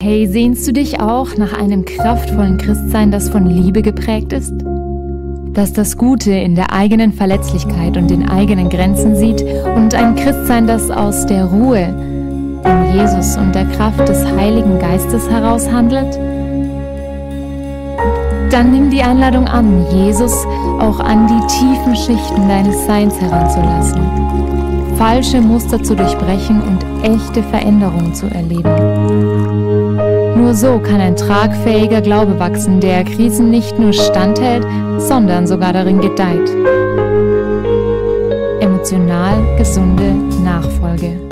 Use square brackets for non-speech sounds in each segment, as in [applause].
Hey, sehnst du dich auch nach einem kraftvollen Christsein, das von Liebe geprägt ist? Das das Gute in der eigenen Verletzlichkeit und den eigenen Grenzen sieht und ein Christsein, das aus der Ruhe in Jesus und der Kraft des Heiligen Geistes heraus handelt? Dann nimm die Einladung an, Jesus auch an die tiefen Schichten deines Seins heranzulassen, falsche Muster zu durchbrechen und echte Veränderungen zu erleben. Nur so kann ein tragfähiger Glaube wachsen, der Krisen nicht nur standhält, sondern sogar darin gedeiht. Emotional gesunde Nachfolge.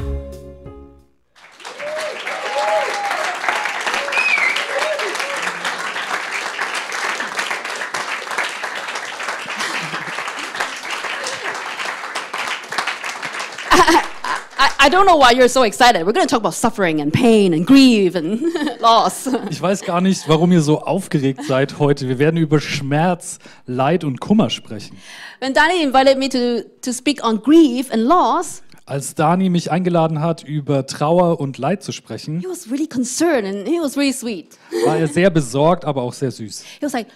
Don't know why you're so excited. We're going to talk about suffering and pain and grief and [laughs] loss. Ich weiß gar nicht, warum ihr so aufgeregt seid heute. Wir werden über Schmerz, Leid und Kummer sprechen. When Danny invited me to, to speak on grief and loss, Als Dani mich eingeladen hat, über Trauer und Leid zu sprechen, he was really concerned and he was really sweet. war er sehr [laughs] besorgt, aber auch sehr süß. He was like,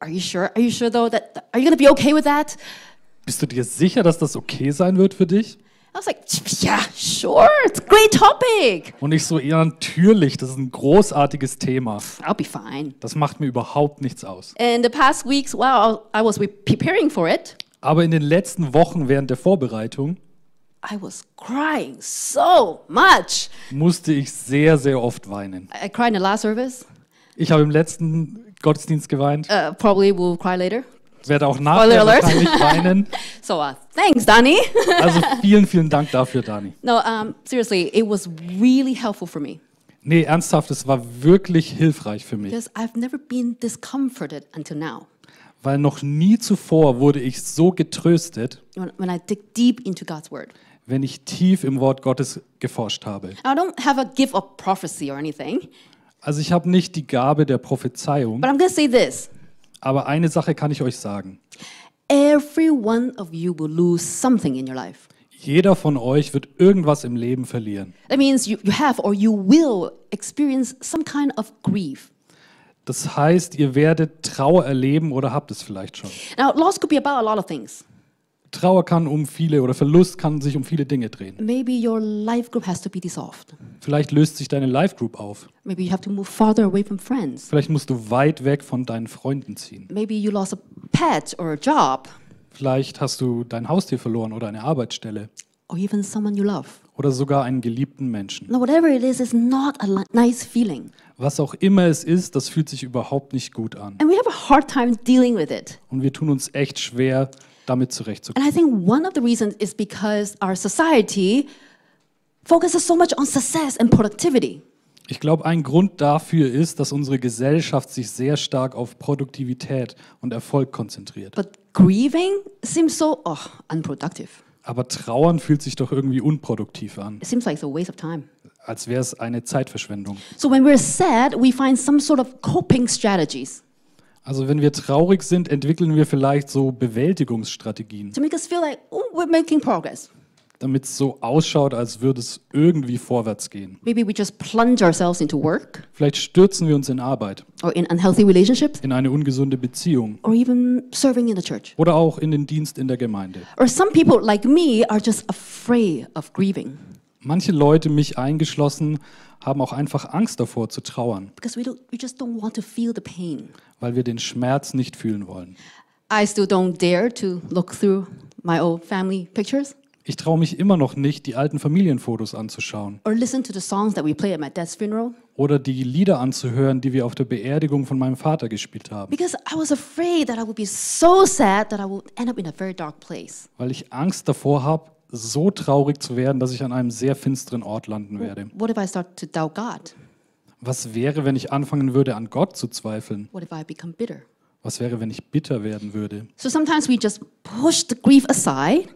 "Are you sure? Are you sure though that are you going to be okay with that?" Bist du dir sicher, dass das okay sein wird für dich? I was like, "Yeah, sure. It's a great topic. Und ich so, ja, natürlich, das ist ein großartiges Thema. I'll be fine." Das macht mir überhaupt nichts aus. In the past weeks, while I was re- preparing for it, Aber in den letzten Wochen während der Vorbereitung I was crying so much. musste ich sehr, sehr oft weinen. I I cried in the last service. Ich habe im letzten Gottesdienst geweint, Uh, probably will cry later. Werde auch nachher wahrscheinlich [laughs] weinen. So uh, thanks, Danny. [laughs] Also vielen, vielen Dank dafür, Dani. no, um, seriously, it was really helpful for me Nee, ernsthaft, es war wirklich hilfreich für mich, because I've never been discomforted until now. weil noch nie zuvor wurde ich so getröstet, When, when I dig deep into God's word, wenn ich tief im Wort Gottes geforscht habe. I don't have a gift of prophecy or anything, Also ich habe nicht die Gabe der Prophezeiung, but I'm to say this: aber eine Sache kann ich euch sagen. every one of you will lose something in your life. Jeder von euch wird irgendwas im Leben verlieren. That means you, you have or you will experience some kind of grief. Das heißt, ihr werdet Trauer erleben oder habt es vielleicht schon. Now, loss could be about a lot of things. Trauer kann um viele oder Verlust kann sich um viele Dinge drehen. Maybe your life group has to be dissolved. Vielleicht löst sich deine Life Group auf. Maybe you have to move farther away from friends. Vielleicht musst du weit weg von deinen Freunden ziehen. Maybe you lost a pet or a job Vielleicht hast du dein Haustier verloren oder eine Arbeitsstelle or even someone you love. oder sogar einen geliebten Menschen. Now, whatever it is, it's not a nice feeling. Was auch immer es ist, das fühlt sich überhaupt nicht gut an. And we have a hard time dealing with it. Und wir tun uns echt schwer, damit And zurechtzukommen. I think one of the reasons is because our society focuses so much on success and productivity. Ich glaube, ein Grund dafür ist, dass unsere Gesellschaft sich sehr stark auf Produktivität und Erfolg konzentriert. But grieving seems so oh, unproductive. Aber Trauern fühlt sich doch irgendwie unproduktiv an, It seems like it's a waste of time. als wäre es eine Zeitverschwendung. So when we're sad, we find some sort of coping strategies Also wenn wir traurig sind, entwickeln wir vielleicht so Bewältigungsstrategien, to make us feel like oh, we're making progress. damit es so ausschaut, als würde es irgendwie vorwärts gehen. Maybe we just plunge ourselves into work Vielleicht stürzen wir uns in Arbeit, or in unhealthy relationships in eine ungesunde Beziehung or even serving in the church. oder auch in den Dienst in der Gemeinde. Or some people like me are just afraid of grieving Manche Leute, mich eingeschlossen, haben auch einfach Angst davor zu trauern, because we, don't, we just don't want to feel the pain. Weil wir den Schmerz nicht fühlen wollen. I still don't dare to look through my old family pictures Ich traue mich immer noch nicht, die alten Familienfotos anzuschauen or listen to the songs that we play at my dad's funeral oder die Lieder anzuhören, die wir auf der Beerdigung von meinem Vater gespielt haben, because I was afraid that I would be so sad that I would end up in a very dark place. weil ich Angst davor habe, so traurig zu werden, dass ich an einem sehr finsteren Ort landen werde. What if I start to doubt God? Was wäre, wenn ich anfangen würde, an Gott zu zweifeln? What if I become bitter? Was wäre, wenn ich bitter werden würde? So sometimes we just push the grief aside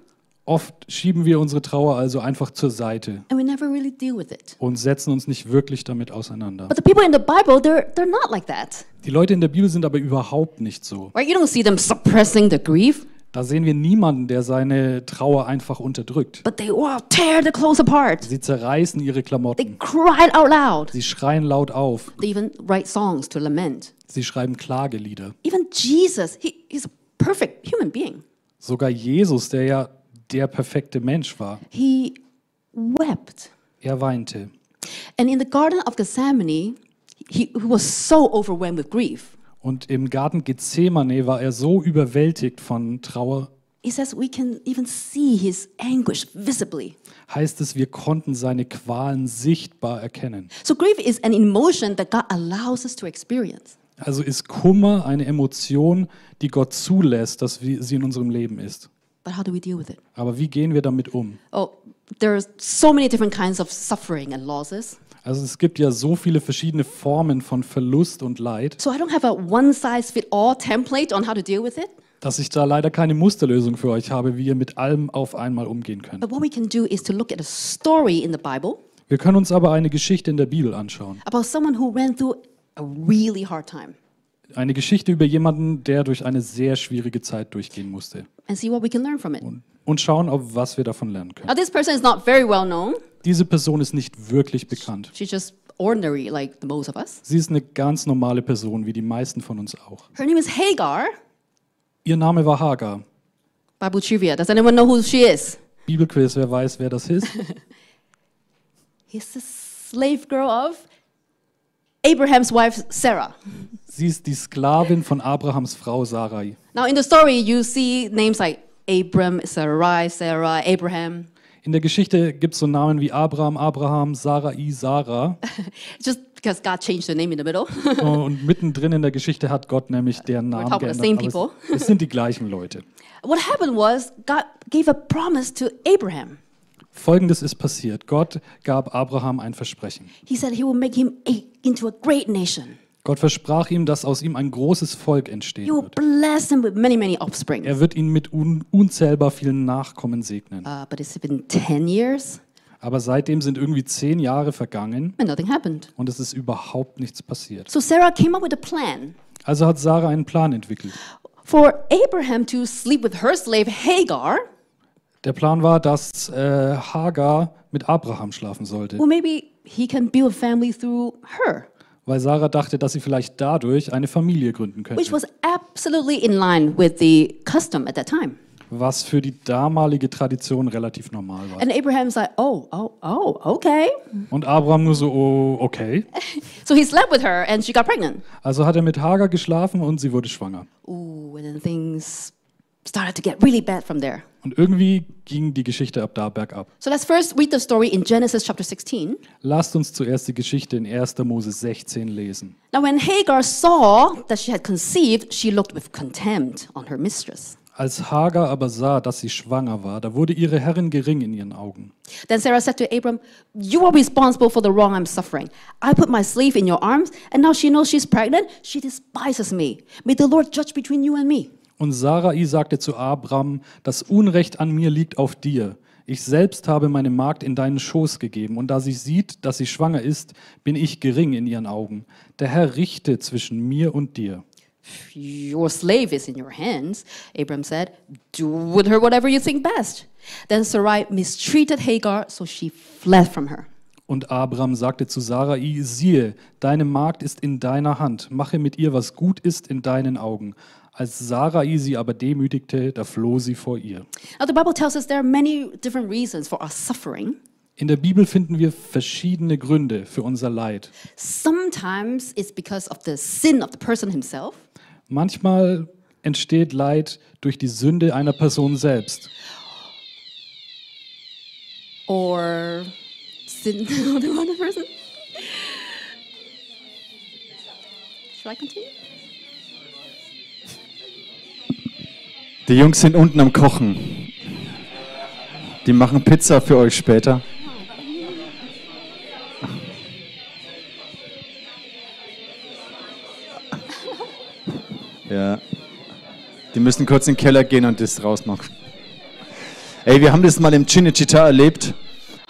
Oft schieben wir unsere Trauer also einfach zur Seite and we never really deal with it. und setzen uns nicht wirklich damit auseinander. But the people in the Bible, they're, they're not like that. Die Leute in der Bibel sind aber überhaupt nicht so. Right? You don't see them suppressing the grief. Da sehen wir niemanden, der seine Trauer einfach unterdrückt. but they all tear the clothes apart. Sie zerreißen ihre They Klamotten. cried out loud. Sie schreien laut auf. They even write songs to lament. Sie schreiben Klagelieder. Even Jesus, he, he's a perfect human being. Sogar Jesus, der ja der perfekte Mensch war, He wept. er weinte. And in the Garden of Gethsemane, he, he was so overwhelmed with grief. Und im Garten Gethsemane war er so überwältigt von Trauer, says we can even see his anguish visibly. heißt es, wir konnten seine Qualen sichtbar erkennen. So grief is an emotion that God allows us to experience. Also ist Kummer eine Emotion, die Gott zulässt, dass sie in unserem Leben ist. But how do we deal with it? Aber wie gehen wir damit um? Oh, there's so many different kinds of suffering and losses. Also es gibt ja so viele verschiedene Formen von Verlust und Leid, So I don't have a one size fit all template on how to deal with it. dass ich da leider keine Musterlösung für euch habe, wie ihr mit allem auf einmal umgehen könnt. But what we can do is to look at a story in the Bible Wir können uns aber eine Geschichte in der Bibel anschauen. about someone who ran through a really hard time Eine Geschichte über jemanden, der durch eine sehr schwierige Zeit durchgehen musste. and see what we can learn from it. Und schauen, ob was wir davon lernen können. Now, this person is not very well known. Diese Person ist nicht wirklich bekannt. She's just ordinary, like the most of us. Sie ist eine ganz normale Person, wie die meisten von uns auch. Her name is Hagar. Ihr Name war Hagar. Bible trivia. Does anyone know who she is? Bibelquiz, wer weiß, wer das ist? [laughs] He's the slave girl of Abraham's wife, Sarah. Sie ist die Sklavin von Abrahams Frau Sarai. Now, in the story, you see names like Abram, Sarai, Sarah, Abraham. In der Geschichte gibt es so Namen wie Abraham, Abraham, Sarai, Sarah. [laughs] Just because God changed the name in the middle. [laughs] Und mittendrin in der Geschichte hat Gott nämlich deren Namen about geändert. the same Aber es, [laughs] es sind die gleichen Leute. what happened was God gave a promise to Abraham. Folgendes ist passiert. Gott gab Abraham ein Versprechen. He said he will make him into a great nation. Gott versprach ihm, dass aus ihm ein großes Volk entstehen will wird. bless him with many, many offspring. Er wird ihn mit un unzählbar vielen Nachkommen segnen. Uh, but it's been 10 years Aber seitdem sind irgendwie zehn Jahre vergangen and nothing happened. und es ist überhaupt nichts passiert. So Sarah came up with a plan Also hat Sarah einen Plan entwickelt. for Abraham to sleep with her slave Hagar. Der Plan war, dass äh, Hagar mit Abraham schlafen sollte, Well, maybe he can build a family through her, weil Sarah dachte, dass sie vielleicht dadurch eine Familie gründen which könnte, was absolutely in line with the custom at that time. was für die damalige Tradition relativ normal war. And Abraham's like, oh, oh, oh, okay. Und Abraham nur so, oh, okay. [laughs] So he slept with her and she got pregnant. Also hat er mit Hagar geschlafen und sie wurde schwanger. Ooh, and then things started to get really bad from there. Und irgendwie ging die Geschichte ab da bergab. So let's first read the story in Genesis chapter 16. Lasst uns zuerst die Geschichte in 1. Mose 16 lesen. Now, when Hagar saw that she had conceived, she looked with contempt on her mistress. Als Hagar aber sah, dass sie schwanger war, da wurde ihre Herrin gering in ihren Augen. Then Sarah said to Abram, You are responsible for the wrong I'm suffering. I put my slave in your arms, and now she knows she's pregnant. She despises me. May the Lord judge between you and me. Und Sarai sagte zu Abram, das Unrecht an mir liegt auf dir. Ich selbst habe meine Magd in deinen Schoß gegeben, und da sie sieht, dass sie schwanger ist, bin ich gering in ihren Augen. Der Herr richte zwischen mir und dir. Your slave is in your hands, Abram said. Do with her whatever you think best. Then Sarai mistreated Hagar, so she fled from her. Und Abram sagte zu Sarai, siehe, deine Magd ist in deiner Hand, mache mit ihr, was gut ist in deinen Augen. Als Sarai sie aber demütigte, da floh sie vor ihr. Now, the Bible tells us there are many different reasons for our suffering. In der Bibel finden wir verschiedene Gründe für unser Leid. Sometimes it's because of the sin of the person himself. Manchmal entsteht Leid durch die Sünde einer Person selbst. or sin [laughs] of the other person. Should I continue? Die Jungs sind unten am Kochen. Die machen Pizza für euch später. Ja. Die müssen kurz in den Keller gehen und das rausmachen. Ey, wir haben das mal im Cinecittà erlebt.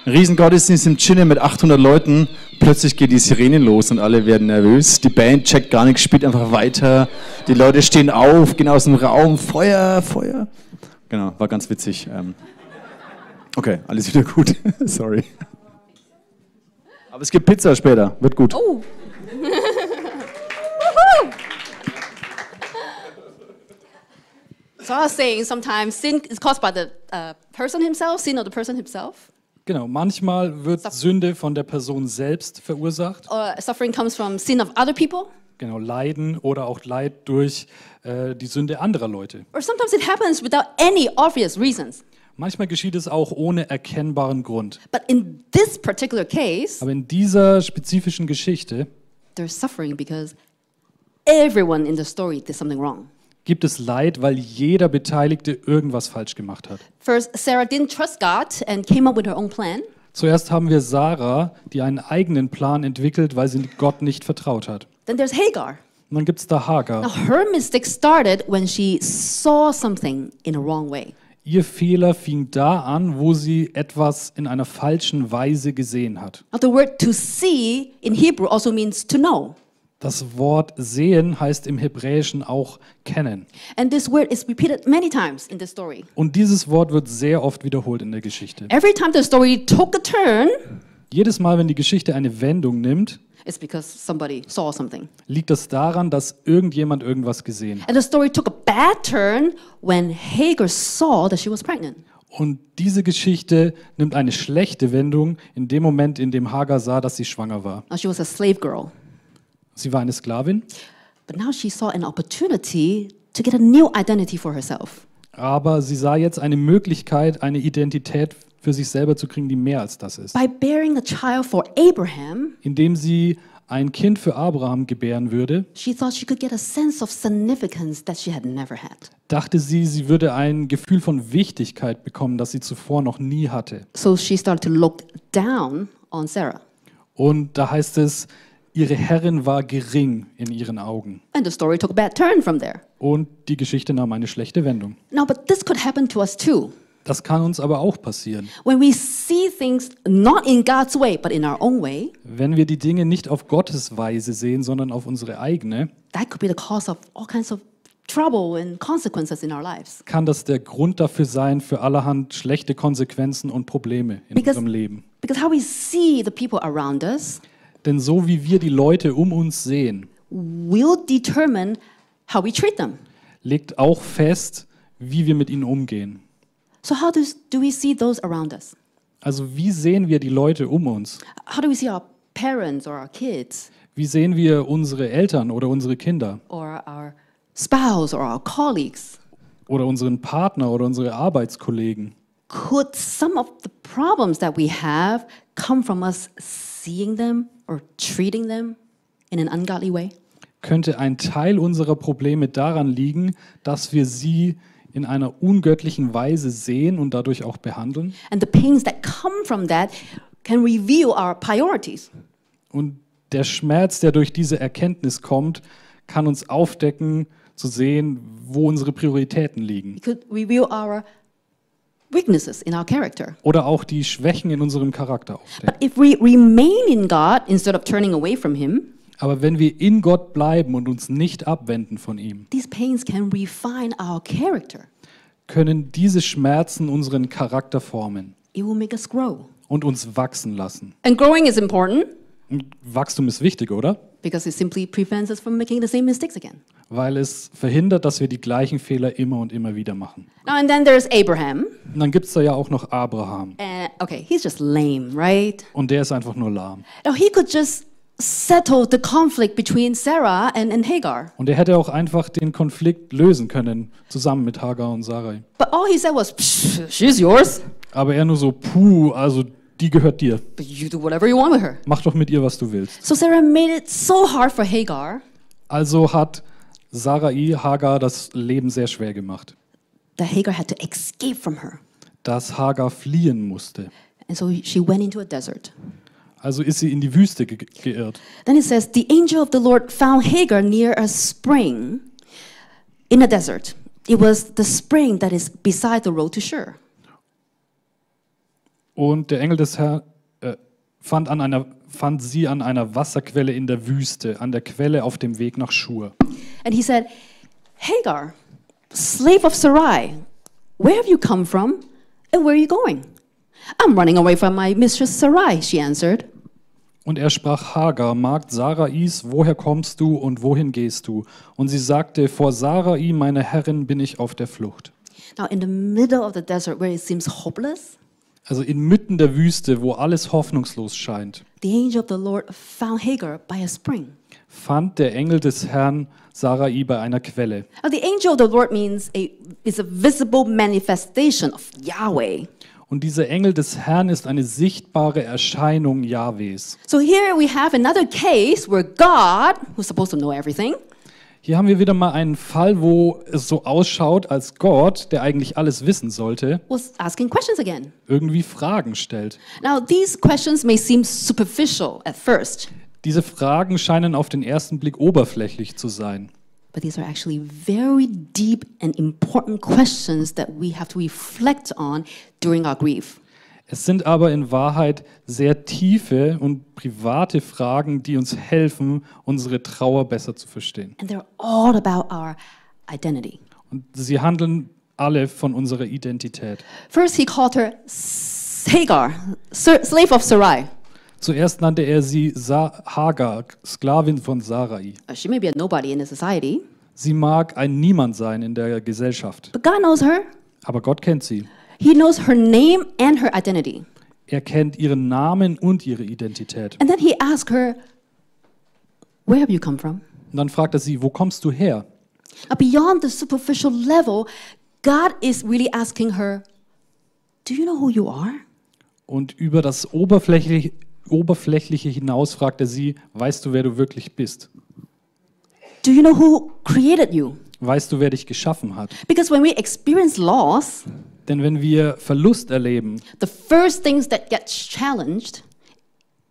Ein Riesengottesdienst im Cine mit 800 Leuten. plötzlich geht die Sirene los und alle werden nervös. Die Band checkt gar nichts, spielt einfach weiter. Die Leute stehen auf, gehen aus dem Raum, Feuer, Feuer. Genau, war ganz witzig. Ähm, okay, alles wieder gut. [laughs] Sorry. Aber es gibt Pizza später, wird gut. Oh. [laughs] so I was saying sometimes sin is caused by the uh, person himself, sin of the person himself. Genau, manchmal wird Sünde von der Person selbst verursacht. Or suffering comes from sin of other people. Genau, Leiden oder auch Leid durch äh, die Sünde anderer Leute. Or sometimes it happens without any obvious reasons. Manchmal geschieht es auch ohne erkennbaren Grund. But in this particular case, Aber in dieser spezifischen Geschichte there's suffering because everyone in the story did something wrong. Gibt es Leid, weil jeder Beteiligte irgendwas falsch gemacht hat. First, Sarah didn't trust God and came up with her own plan. Zuerst haben wir Sarah, die einen eigenen Plan entwickelt, weil sie Gott nicht vertraut hat. Then there's Hagar. Und dann gibt es da Now, Hagar. her mistake started when she saw something in a wrong way. Ihr Fehler fing da an, wo sie etwas in einer falschen Weise gesehen hat. Now, the word to see in Hebrew also means to know. Das Wort sehen heißt im Hebräischen auch kennen. And this word is repeated many times in the story. Und dieses Wort wird sehr oft wiederholt in der Geschichte. Every time the story took a turn, Jedes Mal, wenn die Geschichte eine Wendung nimmt, it's because somebody saw something. liegt das daran, dass irgendjemand irgendwas gesehen hat. And the story took a bad turn when Hagar saw that she was pregnant. Und diese Geschichte nimmt eine schlechte Wendung in dem Moment, in dem Hagar sah, dass sie schwanger war. Now, she was a slave girl. Sie war eine Sklavin, But now she saw an opportunity to get a new identity for herself. aber sie sah jetzt eine Möglichkeit, eine Identität für sich selber zu kriegen, die mehr als das ist. By bearing a child for Abraham, Indem sie ein Kind für Abraham gebären würde, she thought she could get a sense of significance that she had never had. dachte sie, sie würde ein Gefühl von Wichtigkeit bekommen, das sie zuvor noch nie hatte. So she started to look down on Sarah. Und da heißt es, ihre Herrin war gering in ihren Augen. And the story took a bad turn from there. Und die Geschichte nahm eine schlechte Wendung. Now, but this could happen to us too. Das kann uns aber auch passieren. When we see things not in God's way, but in our own way, Wenn wir die Dinge nicht auf Gottes Weise sehen, sondern auf unsere eigene, that could be the cause of all kinds of trouble and consequences in our lives. kann das der Grund dafür sein, für allerhand schlechte Konsequenzen und Probleme in Because- unserem Leben. Because how we see the people around us Denn so wie wir die Leute um uns sehen, will determine how we treat them. legt auch fest, wie wir mit ihnen umgehen. So, how does, do we see those around us? Also wie sehen wir die Leute um uns? How do we see our parents or our kids Wie sehen wir unsere Eltern oder unsere Kinder or our spouse or our colleagues? oder unseren Partner oder unsere Arbeitskollegen? Could some of the problems that we have come from us seeing them or treating them in an ungodly way? Könnte ein Teil unserer Probleme daran liegen, dass wir sie in einer ungöttlichen Weise sehen und dadurch auch behandeln? And the pains that come from that can reveal our priorities. Und der Schmerz, der durch diese Erkenntnis kommt, kann uns aufdecken, zu sehen, wo unsere Prioritäten liegen. It could reveal our weaknesses in our character. Oder auch die Schwächen in unserem Charakter aufdecken. But if we remain in God instead of turning away from Him, Aber wenn wir in Gott bleiben und uns nicht abwenden von ihm, these pains can refine our character. können diese Schmerzen unseren Charakter formen It will make us grow. und uns wachsen lassen. And growing is important Und Wachstum ist wichtig, oder? Because it simply prevents us from making the same mistakes again. Weil es verhindert, dass wir die gleichen Fehler immer und immer wieder machen. Now, and then there's Abraham. Und dann gibt es da ja auch noch Abraham. And okay, he's just lame, right? Und der ist einfach nur lahm. Now, he could just settle the conflict between Sarah and, and Hagar. Und er hätte auch einfach den Konflikt lösen können, zusammen mit Hagar und Sarai. But all he said was, "Psh, she's yours, Aber er nur so, puh, also die gehört dir. but you do whatever you want with her. Mach doch mit ihr, was du willst. So Sarah made it so hard for Hagar Also hat Sarai Hagar das Leben sehr schwer gemacht, that Hagar had to escape from her. dass Hagar fliehen musste. And so she went into a desert. Also ist sie in die Wüste ge geirrt. Then it says, The angel of the Lord found Hagar near a spring in a desert. It was the spring that is beside the road to Shur. Und der Engel des Herrn äh, fand, an einer, fand sie an einer Wasserquelle in der Wüste, an der Quelle auf dem Weg nach Schur. And he said, Hagar, slave of Sarai, where have you come from and where are you going? I'm running away from my mistress Sarai, she answered. Und er sprach Hagar, Magd Sarais, woher kommst du und wohin gehst du? Und sie sagte, vor Sarai, meine Herrin, bin ich auf der Flucht. Now, in the middle of the desert where it seems hopeless, Also inmitten der Wüste, wo alles hoffnungslos scheint, the angel of the Lord found Hagar by a spring. fand der Engel des Herrn Sarai bei einer Quelle. Now, the angel of the Lord means a, is a visible manifestation of Yahweh. Und dieser Engel des Herrn ist eine sichtbare Erscheinung Jahwes. So here we have another case where God, who's supposed to know everything, Hier haben wir wieder mal einen Fall, wo es so ausschaut, als Gott, der eigentlich alles wissen sollte, was asking questions again. irgendwie Fragen stellt. Now, these questions may seem superficial at first, Diese Fragen scheinen auf den ersten Blick oberflächlich zu sein. but these are actually very deep and important questions that we have to reflect on during our grief. Es sind aber in Wahrheit sehr tiefe und private Fragen, die uns helfen, unsere Trauer besser zu verstehen. And they're all about our identity. Und sie handeln alle von unserer Identität. First, he called her Hagar, slave of Sarai. Zuerst nannte er sie Sa Hagar, Sklavin von Sarai. Uh, She may be a nobody in the society, Sie mag ein Niemand sein in der Gesellschaft, but God knows her. aber Gott kennt sie. He knows her name and her identity. Er kennt ihren Namen und ihre Identität. And then he asked her, Where have you come from? Und dann fragt er sie, wo kommst du her? Now, beyond the superficial level, God is really asking her, Do you know who you are? Und über das Oberflächliche, Oberflächliche hinaus fragt er sie, weißt du, wer du wirklich bist? Do you know who created you? Weißt du, wer dich geschaffen hat? Because when we experience loss, Denn wenn wir Verlust erleben, the first things that get challenged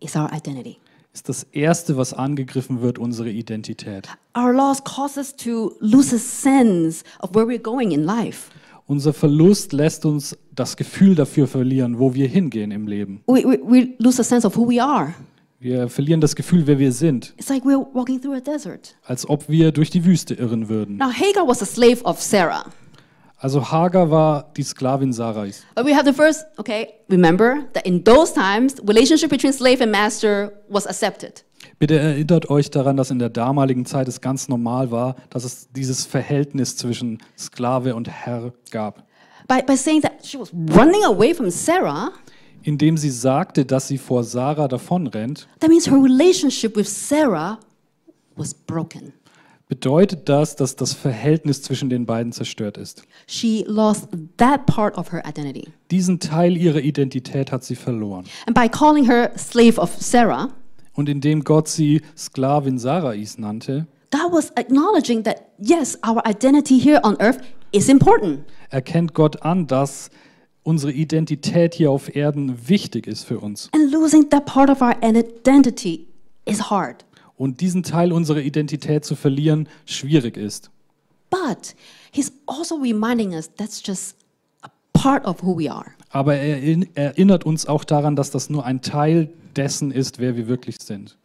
is our identity. ist das Erste, was angegriffen wird, unsere Identität. Our loss causes us to lose a sense of where we're going in life. Unser Verlust lässt uns das Gefühl dafür verlieren, wo wir hingehen im Leben. We, we, we lose a sense of who we are. Wir verlieren das Gefühl, wer wir sind, It's like we're walking through a desert. als ob wir durch die Wüste irren würden. Now, Hagar was a slave of Sarah. Also Hagar war die Sklavin Sarais. But we have the first, okay, remember that in those times, relationship between slave and master was accepted. Bitte erinnert euch daran, dass in der damaligen Zeit es ganz normal war, dass es dieses Verhältnis zwischen Sklave und Herr gab. By, by saying that she was running away from Sarah, Indem sie sagte, dass sie vor Sarah davonrennt, that means her relationship with Sarah was broken. Bedeutet das, dass das Verhältnis zwischen den beiden zerstört ist. She lost that part of her identity. Diesen Teil ihrer Identität hat sie verloren. And by calling her slave of Sarah, Und indem Gott sie Sklavin Sarais nannte, God was acknowledging that, yes, our identity here on earth is important. erkennt Gott an, dass unsere Identität hier auf Erden wichtig ist für uns. And losing that part of our identity is hard. Und diesen Teil unserer Identität zu verlieren, schwierig ist. But He's also reminding us that's just a part of who we are. Aber er erinn- erinnert uns auch daran, dass das nur ein Teil dessen ist, wer wir wirklich sind.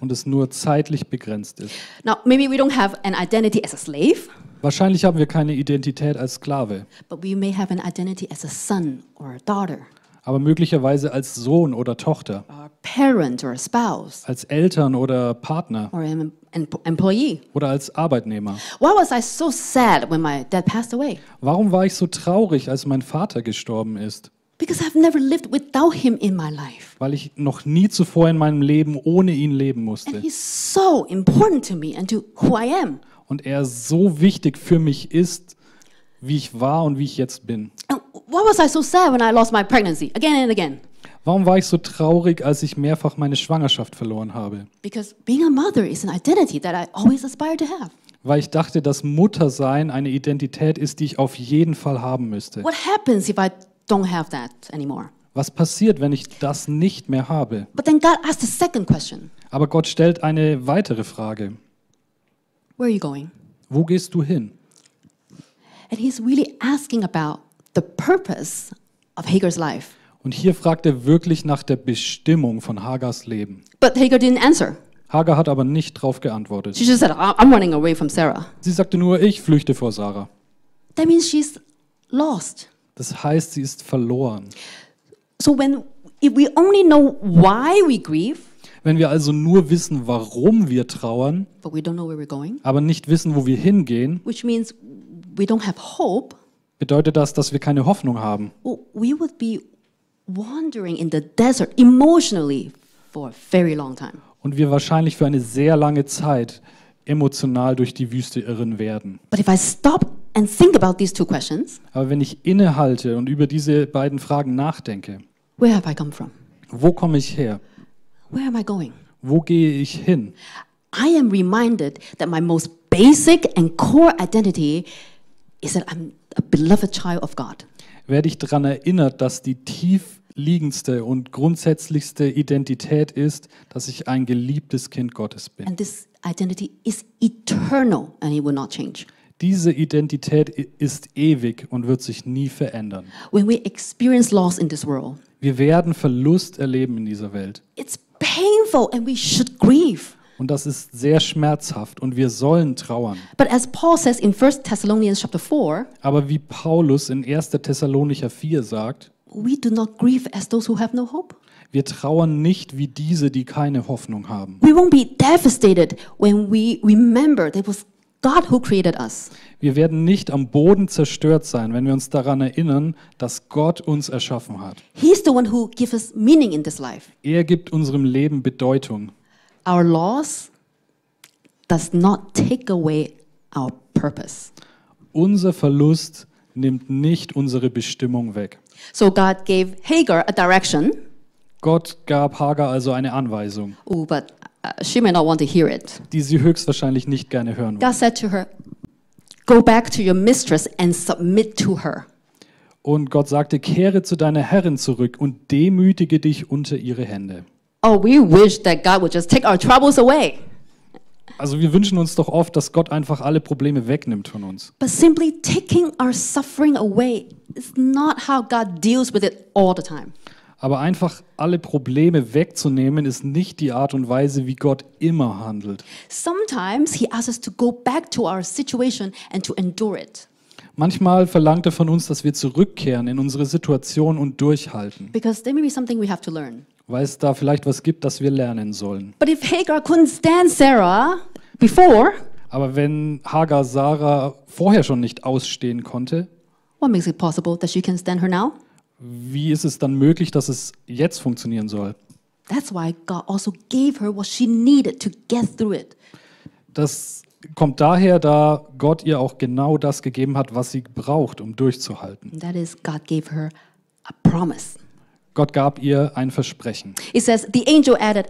Und es nur zeitlich begrenzt ist. Now, maybe we don't have an identity as a slave, Wahrscheinlich haben wir keine Identität als Sklave, but we may have an identity as a son or a daughter, aber möglicherweise als Sohn oder Tochter, or parent or spouse, als Eltern oder Partner or an em- employee. oder als Arbeitnehmer. Why was I so sad when my dad passed away? Warum war ich so traurig, als mein Vater gestorben ist? Because I've never lived without him in my life. Weil ich noch nie zuvor in meinem Leben ohne ihn leben And musste. he's so important to me and to who I am. Und er so wichtig für mich ist, wie ich war und wie ich jetzt bin. And why was I so sad when I lost my pregnancy again and again? Warum war ich so traurig, als ich mehrfach meine Schwangerschaft verloren habe? Because being a mother is an identity that I always aspire to have. Weil ich dachte, dass Muttersein eine Identität ist, die ich auf jeden Fall haben müsste. What happens if I don't have that anymore? Was passiert, wenn ich das nicht mehr habe? But then God asked the second question Aber Gott stellt eine weitere Frage. Where are you going? Wo gehst du hin? And he's really asking about the purpose of Hagar's life. Und hier fragt er wirklich nach der Bestimmung von Hagars Leben. But Hagar didn't answer. Hagar hat aber nicht darauf geantwortet. She just said, "I- I'm running away from Sarah. Sie sagte nur, ich flüchte vor Sarah. That means she's lost. Das heißt, sie ist verloren. So when if we only know why we grieve, Wenn wir also nur wissen, warum wir trauern, but we don't know where we're going, aber nicht wissen, wo wir hingehen, which means we don't have hope, bedeutet das, dass wir keine Hoffnung haben. we would be wandering in the desert emotionally for a very long time. Und wir wahrscheinlich für eine sehr lange Zeit emotional durch die Wüste irren werden. But if I stop and think about these two questions, Aber wenn ich innehalte und über diese beiden Fragen nachdenke, where have I come from? wo komme ich her? Where am I going? Wo gehe ich hin? I am reminded that my most basic and core identity is that I'm a beloved child of God. Werde ich daran erinnert, dass die tiefliegendste und grundsätzlichste Identität ist, dass ich ein geliebtes Kind Gottes bin. And this identity is eternal and it will not change. Diese Identität ist ewig und wird sich nie verändern. When we experience loss in this world, Wir werden Verlust erleben in dieser Welt. it's painful and we should grieve. Und das ist sehr schmerzhaft und wir sollen trauern. But as Paul says in 1 Thessalonians chapter 4, Aber wie Paulus in 1. Thessalonicher 4 sagt, we do not grieve as those who have no hope. wir trauern nicht wie diese, die keine Hoffnung haben. We won't be devastated when we remember that it was God who created us. Wir werden nicht am Boden zerstört sein, wenn wir uns daran erinnern, dass Gott uns erschaffen hat. He's the one who gives us meaning in this life. Er gibt unserem Leben Bedeutung. Our loss does not take away our purpose. Unser Verlust nimmt nicht unsere Bestimmung weg. So God gave Hagar a direction. Gott gab Hagar also eine Anweisung, Oh, but uh, she may not want to hear it. die sie höchstwahrscheinlich nicht gerne hören. God said to her, Go back to your mistress and submit to her. Und Gott sagte, kehre zu deiner Herrin zurück und demütige dich unter ihre Hände. Oh, we wish that God would just take our troubles away. Also wir wünschen uns doch oft, dass Gott einfach alle Probleme wegnimmt von uns. But simply taking our suffering away is not how God deals with it all the time. Aber einfach alle Probleme wegzunehmen, ist nicht die Art und Weise, wie Gott immer handelt. Sometimes He asks us to go back to our situation and to endure it. Manchmal verlangt er von uns, dass wir zurückkehren in unsere Situation und durchhalten, Because there may be something we have to learn. Weil es da vielleicht was gibt, das wir lernen sollen. But if Hagar couldn't stand Sarah before, Aber wenn Hagar Sarah vorher schon nicht ausstehen konnte, what makes it possible that she can stand her now? wie ist es dann möglich, dass es jetzt funktionieren soll? That's why God also gave her what she needed to get through it. Das kommt daher, da Gott ihr auch genau das gegeben hat, was sie braucht, um durchzuhalten. That is, God gave her a promise. Gott gab ihr ein Versprechen. It says, The angel added,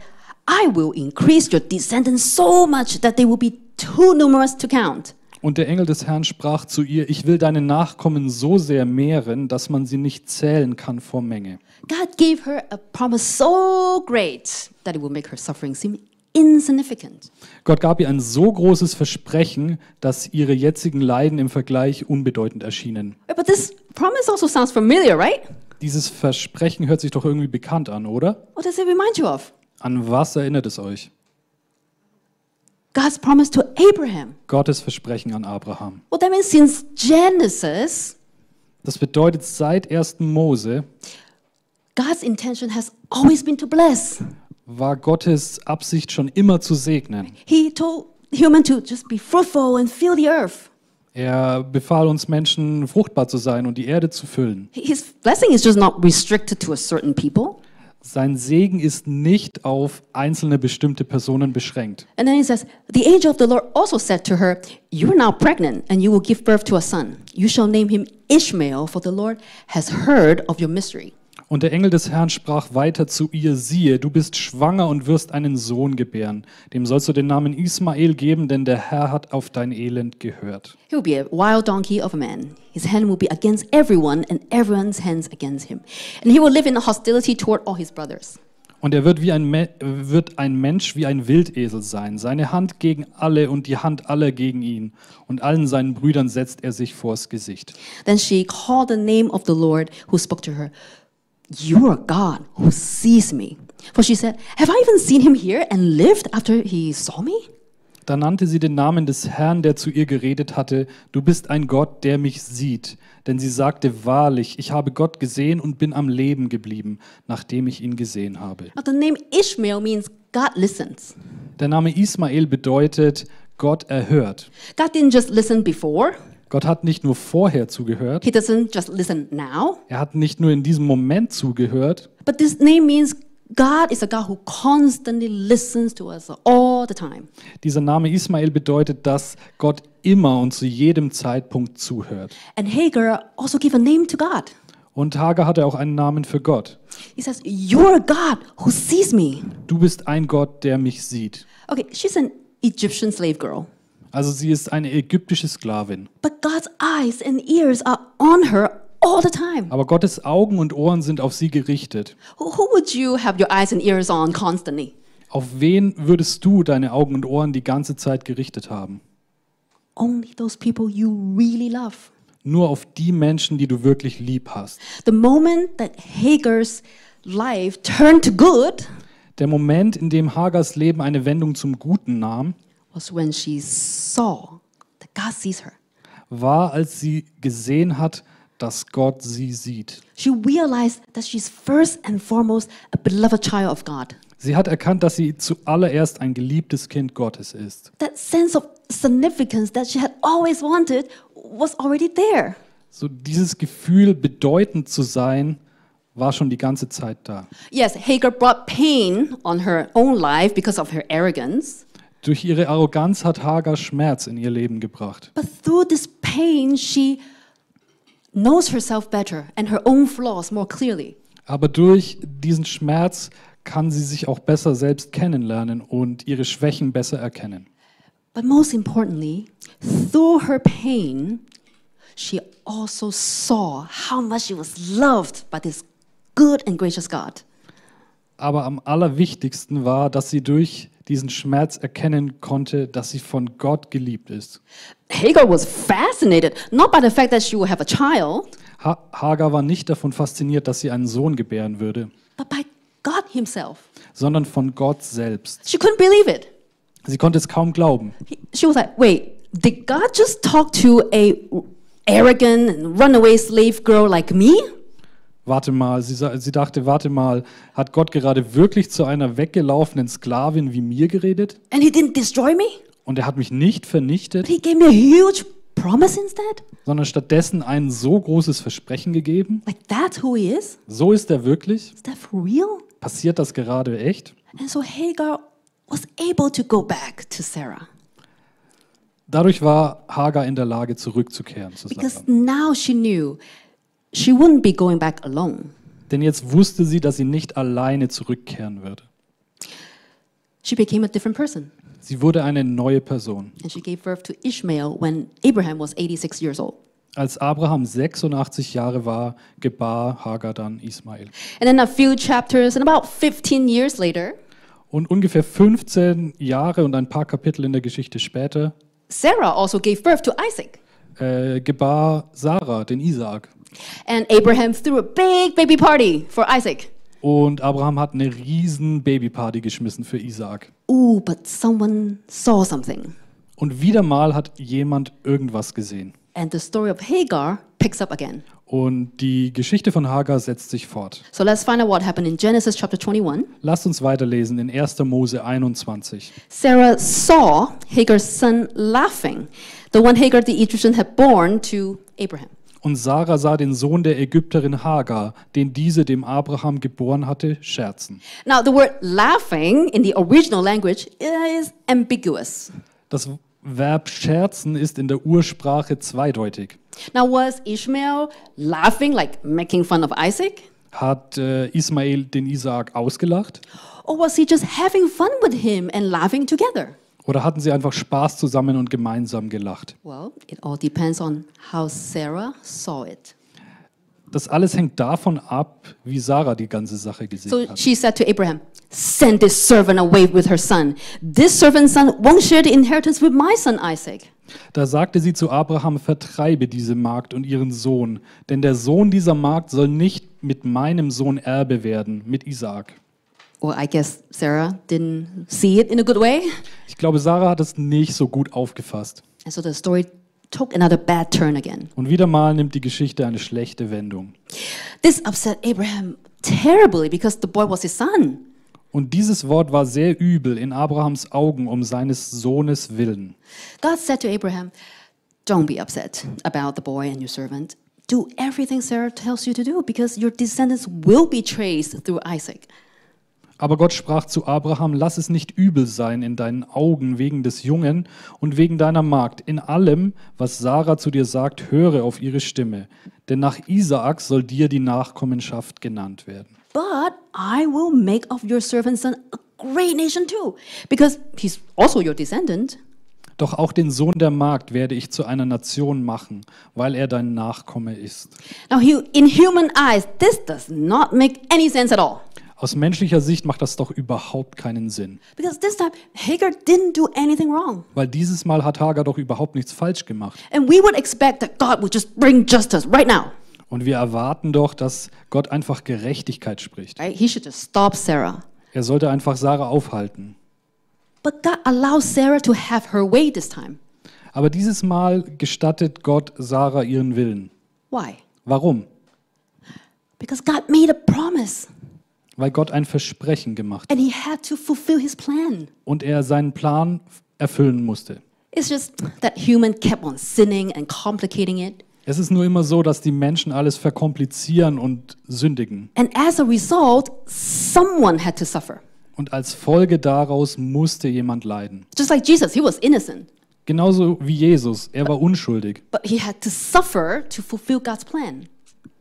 I will increase your descendants so much that they will be too numerous to count. Und der Engel des Herrn sprach zu ihr, ich will deine Nachkommen so sehr mehren, dass man sie nicht zählen kann vor Menge. God gave her a promise so great that it will make her suffering seem insignificant. Gott gab ihr ein so großes Versprechen, dass ihre jetzigen Leiden im Vergleich unbedeutend erschienen. But this promise also sounds familiar, right? Dieses Versprechen hört sich doch irgendwie bekannt an, oder? What does it remind you of? An was erinnert es euch? God's promise to Abraham. Gottes Versprechen an Abraham. Well, that means since Genesis, Das bedeutet, seit 1. Mose God's intention has always been to bless. war Gottes Absicht schon immer zu segnen. He told human to just be fruitful and fill the earth. Er befahl uns Menschen, fruchtbar zu sein und die Erde zu füllen. His blessing is just not restricted to a certain people. Sein Segen ist nicht auf einzelne bestimmte Personen beschränkt. And then he says, The angel of the Lord also said to her, You are now pregnant, and you will give birth to a son. You shall name him Ishmael, for the Lord has heard of your mystery. Und der Engel des Herrn sprach weiter zu ihr, siehe, du bist schwanger und wirst einen Sohn gebären. Dem sollst du den Namen Ismael geben, denn der Herr hat auf dein Elend gehört. He will be a wild donkey of a man. His hand will be against everyone, and everyone's hands against him. And he will live in hostility toward all his brothers. Und er wird, wie ein Me wird ein Mensch wie ein Wildesel sein, seine Hand gegen alle und die Hand aller gegen ihn. Und allen seinen Brüdern setzt er sich vors Gesicht. Then she called the name of the Lord who spoke to her, You are God who sees me. For she said, Have I even seen him here and lived after he saw me? Da nannte sie den Namen des Herrn, der zu ihr geredet hatte, du bist ein Gott, der mich sieht. Denn sie sagte wahrlich, ich habe Gott gesehen und bin am Leben geblieben, nachdem ich ihn gesehen habe. Now, the name Ishmael means God listens. Der Name Ismael bedeutet, Gott erhört. God didn't just listen before, Gott hat nicht nur vorher zugehört, He doesn't just listen now, er hat nicht nur in diesem Moment zugehört, but this name means God is a God who constantly listens to us all the time. dieser Name Ismael bedeutet, dass Gott immer und zu jedem Zeitpunkt zuhört. And Hagar also gave a name to God. Und Hagar hatte auch einen Namen für Gott. He says, You're a God who sees me. Du bist ein Gott, der mich sieht. Okay, she's an Egyptian slave girl, Also sie ist eine ägyptische Sklavin. but God's eyes and ears are on her all the time. Aber Gottes Augen und Ohren sind auf sie gerichtet. Who, would you have your eyes and ears on constantly? Auf wen würdest du deine Augen und Ohren die ganze Zeit gerichtet haben? Only those people you really love. Nur auf die Menschen, die du wirklich lieb hast. The moment that Hagar's life turned to good Der Moment, in dem Hagars Leben eine Wendung zum Guten nahm, was when she saw that God sees her. war, als sie gesehen hat, dass Gott sie sieht. She realized that she's first and foremost a beloved child of God. Sie hat erkannt, dass sie zuallererst ein geliebtes Kind Gottes ist. That sense of significance that she had always wanted was already there. So dieses Gefühl, bedeutend zu sein, war schon die ganze Zeit da. Yes, Hagar brought pain on her own life because of her arrogance. Durch ihre Arroganz hat Hagar Schmerz in ihr Leben gebracht. But through this pain, she knows herself better and her own flaws more clearly. Aber durch diesen Schmerz kann sie sich auch besser selbst kennenlernen und ihre Schwächen besser erkennen. But most importantly, through her pain, she also saw how much she was loved by this good and gracious God. Aber am allerwichtigsten war, dass sie durch diesen Schmerz erkennen konnte, dass sie von Gott geliebt ist. Hagar was fascinated not by the fact that she would have a child, Ha Hagar war nicht davon fasziniert, dass sie einen Sohn gebären würde, but by God Himself. sondern von Gott selbst. She couldn't believe it. Sie konnte es kaum glauben. He- She was like, "Wait, did God just talk to a arrogant and runaway slave girl like me?" Warte mal, sie, sie dachte, warte mal, hat Gott gerade wirklich zu einer weggelaufenen Sklavin wie mir geredet? And He didn't destroy me, Und er hat mich nicht vernichtet, but He gave me a huge promise instead. sondern stattdessen ein so großes Versprechen gegeben? Like that's who He is. So ist er wirklich? Is that for real? Passiert das gerade echt? And so Hagar was able to go back to Sarah Dadurch war Hagar in der Lage, zurückzukehren zu because Sarah. now she knew she wouldn't be going back alone. Denn jetzt wusste sie, dass sie nicht alleine zurückkehren würde. She became a different person Sie wurde eine neue Person. and she gave birth to Ishmael when Abraham was 86 years old. Als Abraham 86 Jahre war, gebar Hagar dann Ismael. And then a few chapters and about 15 years later, Und ungefähr 15 Jahre und ein paar Kapitel in der Geschichte später Sarah also gave birth to Isaac. Äh, gebar Sarah den Isaak. And Abraham threw a big baby party for Isaac. Und Abraham hat eine riesen Babyparty geschmissen für Isaak. Ooh, but someone saw something. Und wieder mal hat jemand irgendwas gesehen. And the story of Hagar picks up again. Und die Geschichte von Hagar setzt sich fort. So let's find out what happened in Genesis chapter 21. Lasst uns weiterlesen in 1. Mose 21. Sarah saw Hagar's son laughing, the one Hagar the Egyptian had born to Abraham. Und Sarah sah den Sohn der Ägypterin Hagar, den diese dem Abraham geboren hatte, scherzen. Now, the word laughing in the original language is ambiguous. Das Verb scherzen ist in der Ursprache zweideutig. Now, was Ishmael laughing, like making fun of Isaac? Hat äh, Ismael den Isaak ausgelacht? Or was he just having fun with him and laughing together? Oder hatten sie einfach Spaß zusammen und gemeinsam gelacht? Well, it all depends on how Sarah saw it. Das alles hängt davon ab, wie Sarah die ganze Sache gesehen So hat. she said to Abraham, Send this servant away with her son. This servant's son won't share the inheritance with my son Isaac. Da sagte sie zu Abraham, vertreibe diese Magd und ihren Sohn, denn der Sohn dieser Magd soll nicht mit meinem Sohn Erbe werden, mit Isaak. Well, I guess Sarah didn't see it in a good way. Ich glaube, Sarah hat es nicht so gut aufgefasst. And so the story took another bad turn again. Und wieder mal nimmt die Geschichte eine schlechte Wendung. This upset Abraham terribly because the boy was his son. Und dieses Wort war sehr übel in Abrahams Augen um seines Sohnes willen. God said to Abraham, Don't be upset about the boy and your servant. Do everything Sarah tells you to do because your descendants will be traced through Isaac. Aber Gott sprach zu Abraham, lass es nicht übel sein in deinen Augen wegen des Jungen und wegen deiner Magd. In allem, was Sarah zu dir sagt, höre auf ihre Stimme. Denn nach Isaak soll dir die Nachkommenschaft genannt werden. But I will make of your servant son a great nation too, because he's also your descendant. Doch auch den Sohn der Magd werde ich zu einer Nation machen, weil er dein Nachkomme ist. Now, in human eyes, this does not make any sense at all. Aus menschlicher Sicht macht das doch überhaupt keinen Sinn. Because this time, Hagar didn't do anything wrong. Weil dieses Mal hat Hagar doch überhaupt nichts falsch gemacht. And we would expect that God would just bring justice right now. Und wir erwarten doch, dass Gott einfach Gerechtigkeit spricht. Right? He should just stop Sarah. Er sollte einfach Sarah aufhalten. But God allows Sarah to have her way this time. Aber dieses Mal gestattet Gott Sarah ihren Willen. Why? Warum? Because God made a promise Weil Gott ein Versprechen gemacht hat and he had to fulfill his plan. und er seinen Plan erfüllen musste. It's just that human kept on sinning and complicating it. Es ist nur immer so, dass die Menschen alles verkomplizieren und sündigen. And as a result, someone had to suffer. Und als Folge daraus musste jemand leiden. Just like Jesus, he was innocent, Genauso wie Jesus. Er war unschuldig, but he had to suffer to fulfill God's plan.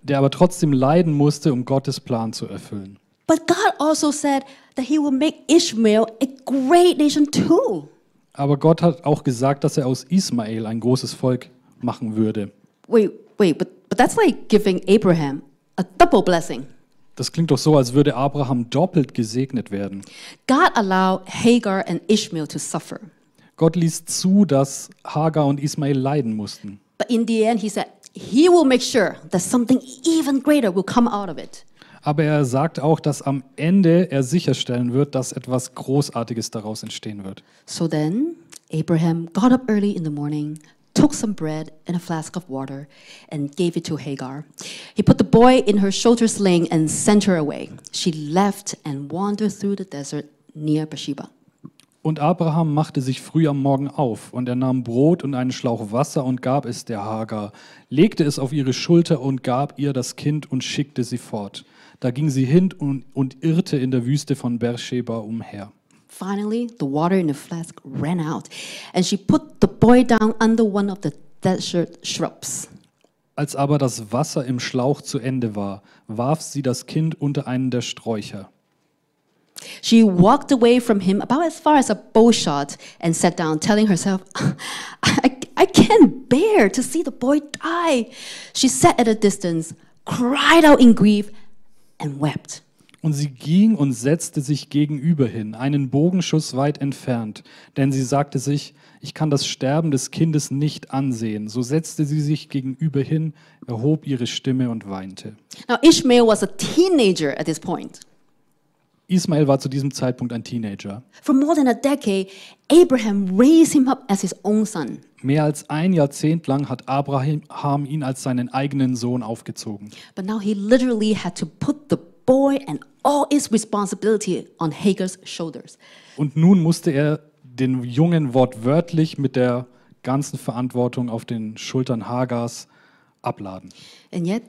der aber trotzdem leiden musste, um Gottes Plan zu erfüllen. But God also said that he will make Ishmael a great nation too. Aber Gott hat auch gesagt, dass er aus Ismael ein großes Volk machen würde. Wait, wait, but, but that's like giving Abraham a double blessing. Das klingt doch so, als würde Abraham doppelt gesegnet werden. God allowed Hagar and Ishmael to suffer. Gott ließ zu, dass Hagar und Ismael leiden mussten. But in the end, he said he will make sure that something even greater will come out of it. Aber er sagt auch, dass am Ende er sicherstellen wird, dass etwas Großartiges daraus entstehen wird. So then, Abraham got up early in the morning, took some bread and a flask of water, and gave it to Hagar. He put the boy in her shoulder sling and sent her away. She left and wandered through the desert near Bathsheba. Und Abraham machte sich früh am Morgen auf, und er nahm Brot und einen Schlauch Wasser und gab es der Hagar, legte es auf ihre Schulter und gab ihr das Kind und schickte sie fort. Da ging sie hin und, und irrte in der Wüste von Beersheba umher. Finally, the water in the flask ran out, and she put the boy down under one of the desert shrubs. Als aber das Wasser im Schlauch zu Ende war, warf sie das Kind unter einen der Sträucher. She walked away from him about as far as a bow shot and sat down, telling herself, [laughs] I, I can't bear to see the boy die. She sat at a distance, cried out in grief, and wept. Und sie ging und setzte sich gegenüber hin, einen Bogenschuss weit entfernt, denn sie sagte sich, ich kann das Sterben des Kindes nicht ansehen. So setzte sie sich gegenüber hin, erhob ihre Stimme und weinte. Now, Ishmael was a teenager at this point. Ismael war zu diesem Zeitpunkt ein Teenager. For more than a decade, Abraham raised him up as his own son. Mehr als ein Jahrzehnt lang hat Abraham ihn als seinen eigenen Sohn aufgezogen. But now he literally had to put the boy and all its responsibility on Hagar's shoulders. Und nun musste er den Jungen wortwörtlich mit der ganzen Verantwortung auf den Schultern Hagars abladen. And yet,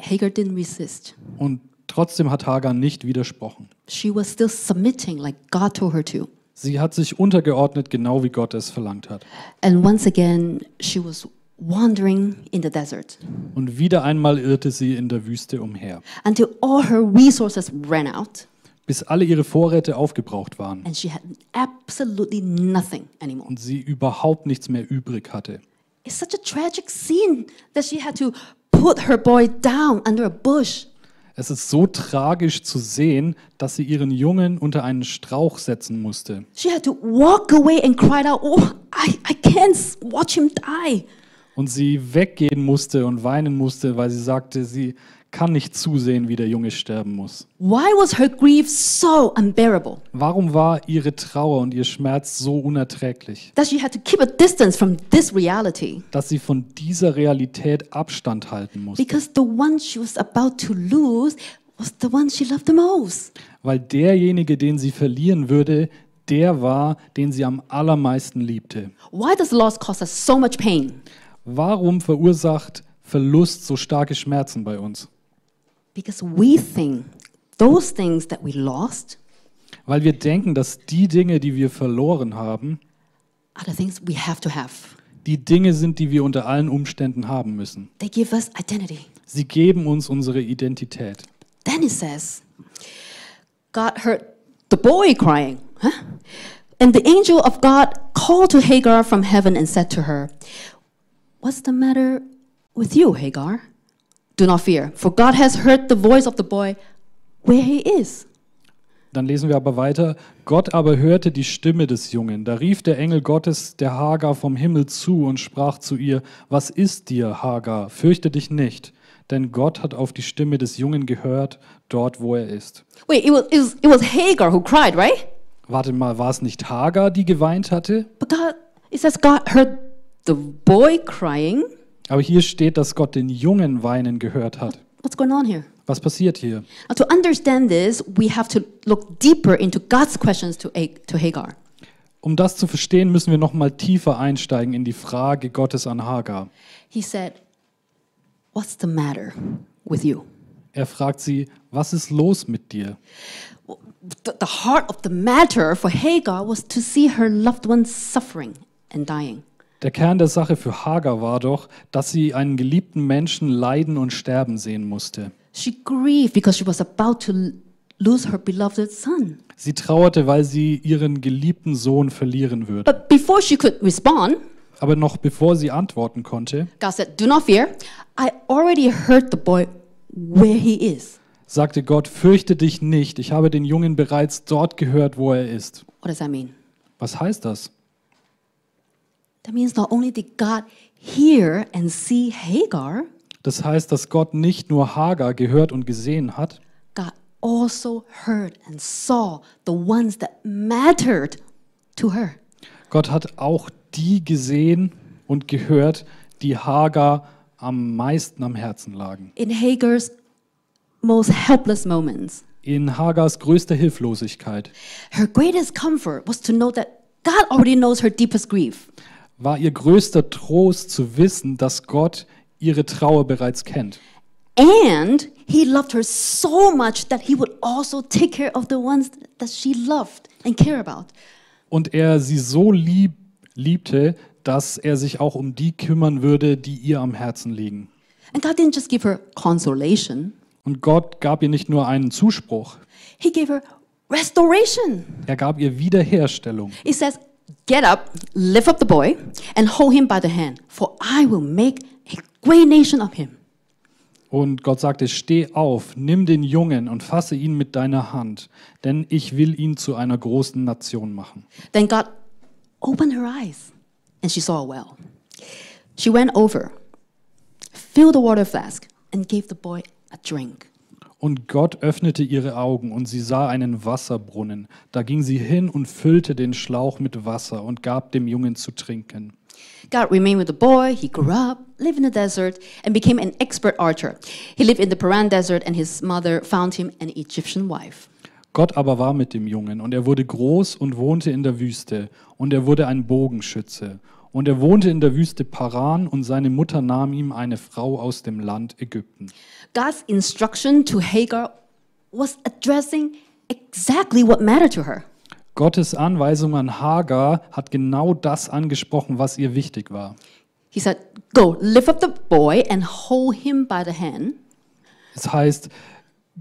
Hagar didn't resist. Und trotzdem hat Hagar nicht widersprochen. She was still submitting like God told her to. Sie hat sich untergeordnet, genau wie Gott es verlangt hat. And once again, she was wandering in the desert Und wieder einmal irrte sie in der Wüste umher, until all her resources ran out bis alle ihre Vorräte aufgebraucht waren and she had absolutely nothing anymore. und sie überhaupt nichts mehr übrig hatte. It's such a tragic scene that she had to put her boy down under a bush. Es ist so tragisch zu sehen, dass sie ihren Jungen unter einen Strauch setzen musste. She had to walk away and cried out, Oh, I, I can't watch him die. Und sie weggehen musste und weinen musste, weil sie sagte, sie kann nicht zusehen, wie der Junge sterben muss. Why was her grief so unbearable Warum war ihre Trauer und ihr Schmerz so unerträglich, that she had to keep a distance from this reality? dass sie von dieser Realität Abstand halten musste? Because the one she was about to lose was the one she loved the most. Weil derjenige, den sie verlieren würde, der war, den sie am allermeisten liebte. Why does loss cause us so much pain? Warum verursacht Verlust so starke Schmerzen bei uns? Because we think those things that we lost Weil wir denken, dass die Dinge, die wir verloren haben, are the things we have to have. die Dinge sind, die wir unter allen Umständen haben müssen. They give us identity. Sie geben uns unsere Identität. Then it says, God heard the boy crying. Huh? And the angel of God called to Hagar from heaven and said to her, What's the matter with you, Hagar? Do not fear, for God has heard the voice of the boy where he is. Dann lesen wir aber weiter. Gott aber hörte die Stimme des Jungen. Da rief der Engel Gottes der Hagar vom Himmel zu und sprach zu ihr, was ist dir, Hagar? Fürchte dich nicht, denn Gott hat auf die Stimme des Jungen gehört, dort wo er ist. Wait, it was, it was, it was Hagar who cried, right? Warte mal, war es nicht Hagar, die geweint hatte? But God, it says God heard the boy crying. Aber hier steht, dass Gott den Jungen weinen gehört hat. What's going on here? Was passiert hier? Now, to understand this, we have to look deeper into God's questions to, A- to Hagar. Um das zu verstehen, müssen wir noch mal tiefer einsteigen in die Frage Gottes an Hagar. He said, What's the matter with you? Er fragt sie, was ist los mit dir? The, the heart of the matter for Hagar was to see her loved ones suffering and dying. Der Kern der Sache für Hagar war doch, dass sie einen geliebten Menschen leiden und sterben sehen musste. She grieved because she was about to lose her beloved son. Sie trauerte, weil sie ihren geliebten Sohn verlieren würde. But before she could respond, Aber noch bevor sie antworten konnte, God said, Do not fear. I already heard the boy where he is. sagte Gott, fürchte dich nicht, ich habe den Jungen bereits dort gehört, wo er ist. What does that mean? Was heißt das? That means not only did God hear and see Hagar, Das heißt, dass Gott nicht nur Hagar gehört und gesehen hat, God also heard and saw the ones that mattered to her. Gott hat auch die gesehen und gehört, die Hagar am meisten am Herzen lagen. In Hagar's most helpless moments, In Hagars größter Hilflosigkeit her greatest comfort was to know that God already knows her deepest grief. War ihr größter Trost zu wissen, dass Gott ihre Trauer bereits kennt. And he loved her so much that he would also take care of the ones that she loved and care about. Und er sie so lieb, liebte, dass er sich auch um die kümmern würde, die ihr am Herzen liegen. And God didn't just give her consolation, Und Gott gab ihr nicht nur einen Zuspruch, he gave her restoration. er gab ihr Wiederherstellung. It says, Get up, lift up the boy, and hold him by the hand, for I will make a great nation of him. Und Gott sagte, steh auf, nimm den Jungen und fasse ihn mit deiner Hand, denn ich will ihn zu einer großen Nation machen. Then God opened her eyes, and she saw a well. She went over, filled the water flask, and gave the boy a drink. Und Gott öffnete ihre Augen und sie sah einen Wasserbrunnen. Da ging sie hin und füllte den Schlauch mit Wasser und gab dem Jungen zu trinken. God remained with the boy. He grew up, lived in the desert, and became an expert archer. He lived in the Paran desert, and his mother found him an Egyptian wife. Gott aber war mit dem Jungen und er wurde groß und wohnte in der Wüste und er wurde ein Bogenschütze. Und er wohnte in der Wüste Paran und seine Mutter nahm ihm eine Frau aus dem Land Ägypten. God's instruction to Hagar was addressing exactly what mattered to her. Gottes Anweisung an Hagar hat genau das angesprochen, was ihr wichtig war. He said, Go, lift up the boy and hold him by the hand. Es heißt,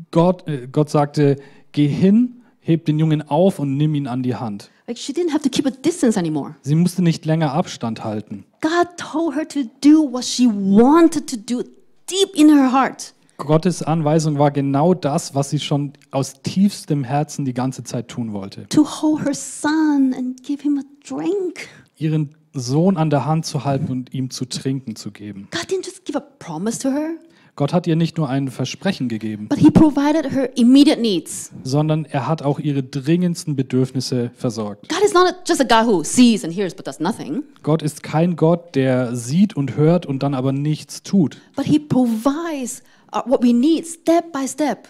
Gott, äh, Gott sagte, geh hin, heb den Jungen auf und nimm ihn an die Hand. Like she didn't have to keep a distance anymore. Sie musste nicht länger Abstand halten. God told her to do what she wanted to do deep in her heart. Gottes Anweisung war genau das, was sie schon aus tiefstem Herzen die ganze Zeit tun wollte. to hold her son and give him a drink. Ihren Sohn an der Hand zu halten und ihm zu trinken zu geben. God didn't just give a promise to her, Gott hat ihr nicht nur ein Versprechen gegeben, but He provided her immediate needs. sondern er hat auch ihre dringendsten Bedürfnisse versorgt. God is not just a God who sees and hears but does nothing, Gott ist kein Gott, der sieht und hört und dann aber nichts tut, but He provides what we need step by step.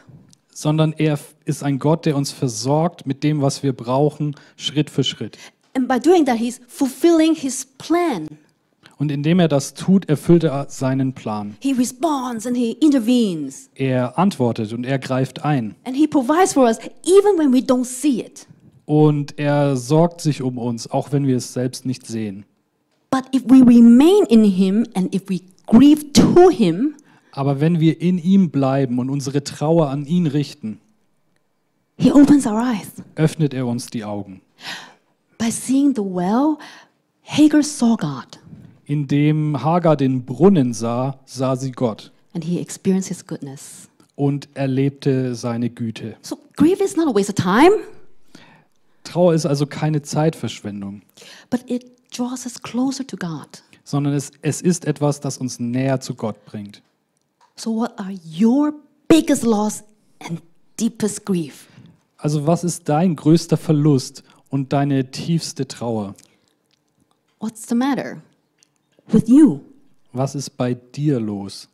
sondern er ist ein Gott, der uns versorgt mit dem, was wir brauchen, Schritt für Schritt. And by doing that, He's fulfilling His plan. Und indem er das tut, erfüllt er seinen Plan. He responds and He intervenes. Er antwortet und er greift ein. And He provides for us even when we don't see it. Und er sorgt sich um uns, auch wenn wir es selbst nicht sehen. But if we remain in Him and if we grieve to Him, Aber wenn wir in ihm bleiben und unsere Trauer an ihn richten, He opens our eyes. öffnet er uns die Augen. By seeing the well, Hagar saw God Indem Hagar den Brunnen sah, sah sie Gott and he experienced His goodness. und erlebte seine Güte. So, grief is not a waste of time, Trauer ist also keine Zeitverschwendung, but it draws us closer to God. sondern es, es ist etwas, das uns näher zu Gott bringt. So, what are your biggest loss and deepest grief? Also was ist dein größter Verlust und deine tiefste Trauer? What's the matter with you? Was ist bei dir los?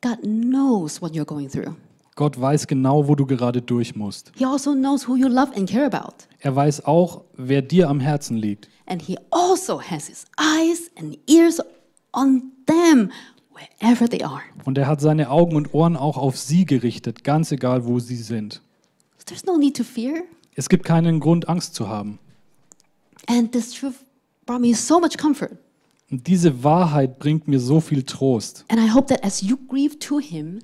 God knows what you're going through. Gott weiß genau, wo du gerade durch musst. He also knows who you love and care about. Er weiß auch, wer dir am Herzen liegt. And He also has His eyes and ears on them wherever they are. Und er hat seine Augen und Ohren auch auf sie gerichtet, ganz egal, wo sie sind. So there's no need to fear. Es gibt keinen Grund, Angst zu haben. And this truth brought me so much comfort. Und diese Wahrheit bringt mir so viel Trost. And I hope that as you grieve to Him,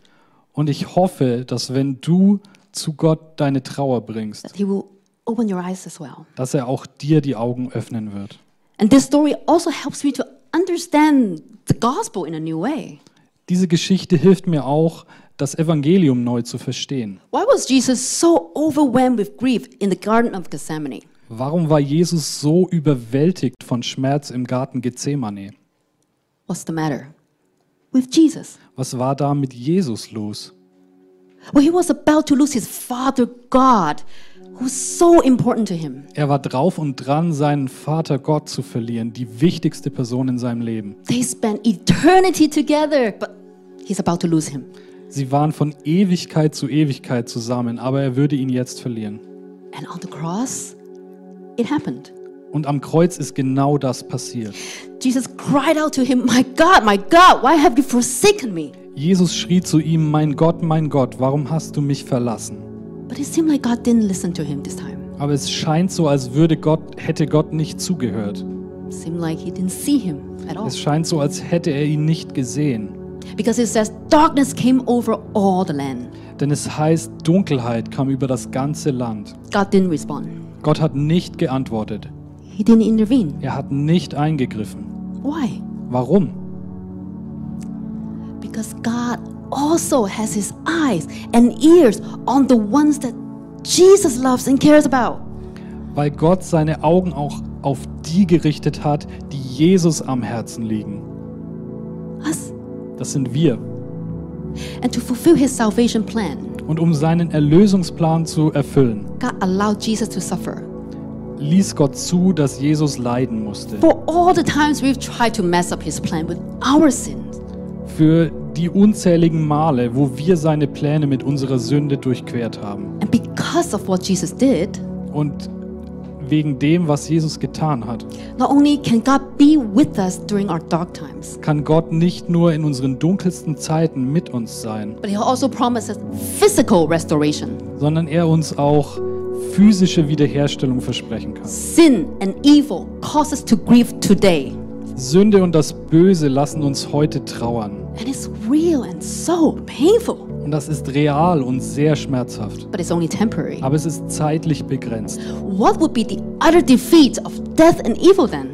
Und ich hoffe, dass wenn du zu Gott deine Trauer bringst, that He will open your eyes as well. dass er auch dir die Augen öffnen wird. And this story also helps me to understand the gospel in a new way. Diese Geschichte hilft mir auch, das Evangelium neu zu verstehen. Why was Jesus so overwhelmed with grief in the Garden of Gethsemane? Warum war Jesus so überwältigt von Schmerz im Garten Gethsemane? What's the matter with Jesus? Was war da mit Jesus los? Well, he was about to lose his father, God, so important to him. Er war drauf und dran, seinen Vater Gott zu verlieren, die wichtigste Person in seinem Leben. They spent eternity together, but he's about to lose him. Sie waren von Ewigkeit zu Ewigkeit zusammen, aber er würde ihn jetzt verlieren. And on the cross, it happened. Und am Kreuz ist genau das passiert. Jesus cried out to him, My God, my God, why have you forsaken me? Jesus schrie zu ihm, mein Gott, mein Gott, warum hast du mich verlassen? But it seemed like God didn't listen to him this time. Aber es scheint so, als würde Gott, hätte Gott nicht zugehört. Seemed like he didn't see him at all. Es scheint so, als hätte er ihn nicht gesehen. Because it says, darkness came over all the land. Denn es heißt, Dunkelheit kam über das ganze Land. God didn't respond. Gott hat nicht geantwortet. He didn't intervene. Er hat nicht eingegriffen. Why? Warum? Because God also has his eyes and ears on the ones that Jesus loves and cares about. Weil Gott seine Augen auch auf die gerichtet hat, die Jesus am Herzen liegen. Us. Das sind wir. And to fulfill his salvation plan, Und um seinen Erlösungsplan zu erfüllen, God allowed Jesus to suffer. ließ Gott zu, dass Jesus leiden musste. For all the times we've tried to mess up his plan with our sins. Für die unzähligen Male, wo wir seine Pläne mit unserer Sünde durchquert haben. And because of what Jesus did, Und wegen dem, was Jesus getan hat, not only can God be with us during our dark times, kann Gott nicht nur in unseren dunkelsten Zeiten mit uns sein, but he also promises physical restoration. sondern er uns auch physische Wiederherstellung versprechen kann. Sin and evil cause us to grieve today. Sünde und das Böse lassen uns heute trauern. And it's real and so painful, Und das ist real und sehr schmerzhaft. but it's only temporary. Aber es ist zeitlich begrenzt. What would be the utter defeat of death and evil then?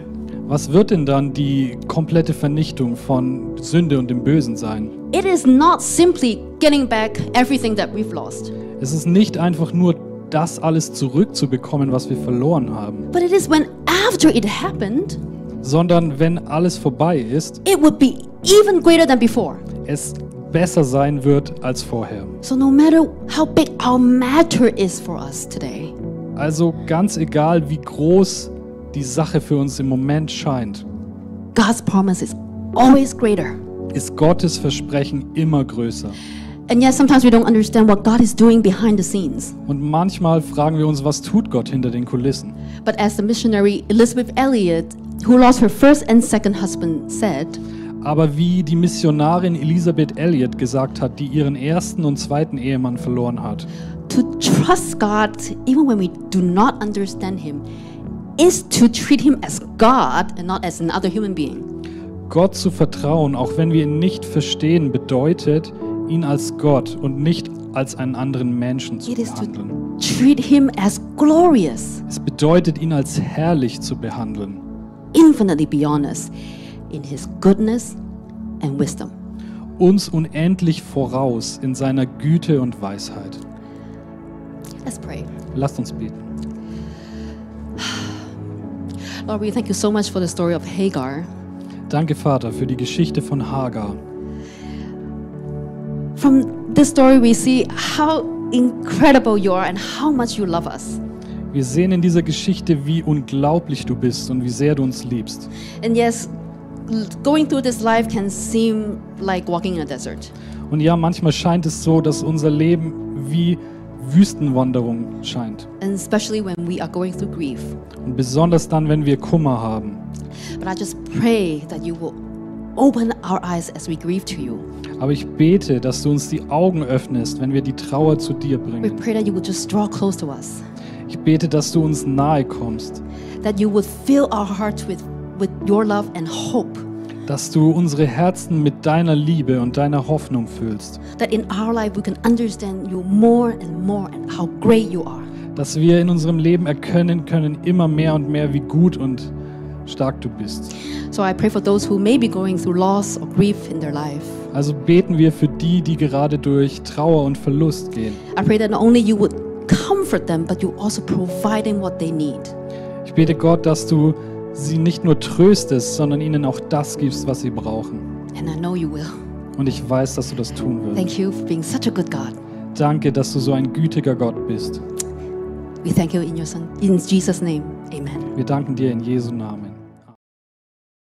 Was wird denn dann die komplette Vernichtung von Sünde und dem Bösen sein? It is not simply getting back everything that we've lost, Es ist nicht einfach nur das alles zurückzubekommen, was wir verloren haben, but it is when after it happened, sondern wenn alles vorbei ist, it would be even greater than before. es besser sein wird als vorher. So no matter how big our matter is for us today, Also ganz egal, wie groß die Sache für uns im Moment scheint, God's promise is always greater. ist Gottes Versprechen immer größer. And yet sometimes we don't understand what God is doing behind the scenes. Und manchmal fragen wir uns, was tut Gott hinter den Kulissen? But as the missionary Elizabeth Elliot, who lost her first and second husband, said, Aber wie die Missionarin Elisabeth Elliot gesagt hat, die ihren ersten und zweiten Ehemann verloren hat, to trust God even when we do not understand Him is to treat Him as God and not as another human being. Gott zu vertrauen, auch wenn wir ihn nicht verstehen, bedeutet, ihn als Gott und nicht als einen anderen Menschen zu It is to behandeln. treat Him as glorious, Es bedeutet, ihn als herrlich zu behandeln, infinitely beyond us in His goodness and wisdom. uns unendlich voraus in seiner Güte und Weisheit. Let's pray. Lasst uns beten. [sighs] Lord, we thank you so much for the story of Hagar. Danke, Vater, für die Geschichte von Hagar. From this story, we see how incredible you are and how much you love us. Wir sehen in dieser Geschichte, wie unglaublich du bist und wie sehr du uns liebst. And yes, going through this life can seem like walking in a desert. Und ja, manchmal scheint es so, dass unser Leben wie Wüstenwanderung scheint. and especially when we are going through grief. Und besonders dann, wenn wir Kummer haben. But I just pray that you will open our eyes as we grieve to you. Aber ich bete, dass du uns die Augen öffnest, wenn wir die Trauer zu dir We bringen. pray that you would just draw close to us, Ich bete, dass du uns nahe kommst, that you would fill our hearts with, with your love and hope, dass du unsere Herzen mit deiner Liebe und deiner Hoffnung füllst, that in our life we can understand you more and more and how great you are. dass wir in unserem Leben erkennen können immer mehr und mehr, wie gut und stark du bist. So I pray for those who may be going through loss or grief in their life. Also beten wir für die, die gerade durch Trauer und Verlust gehen. I pray that not only you would comfort them, but you also provide them what they need. Ich bete Gott, dass du sie nicht nur tröstest, sondern ihnen auch das gibst, was sie brauchen. And I know you will. Und ich weiß, dass du das tun wirst. Thank you for being such a good God. Danke, dass du so ein gütiger Gott bist. We thank you in your son in Jesus' name. Amen. Wir danken dir in Jesu Namen.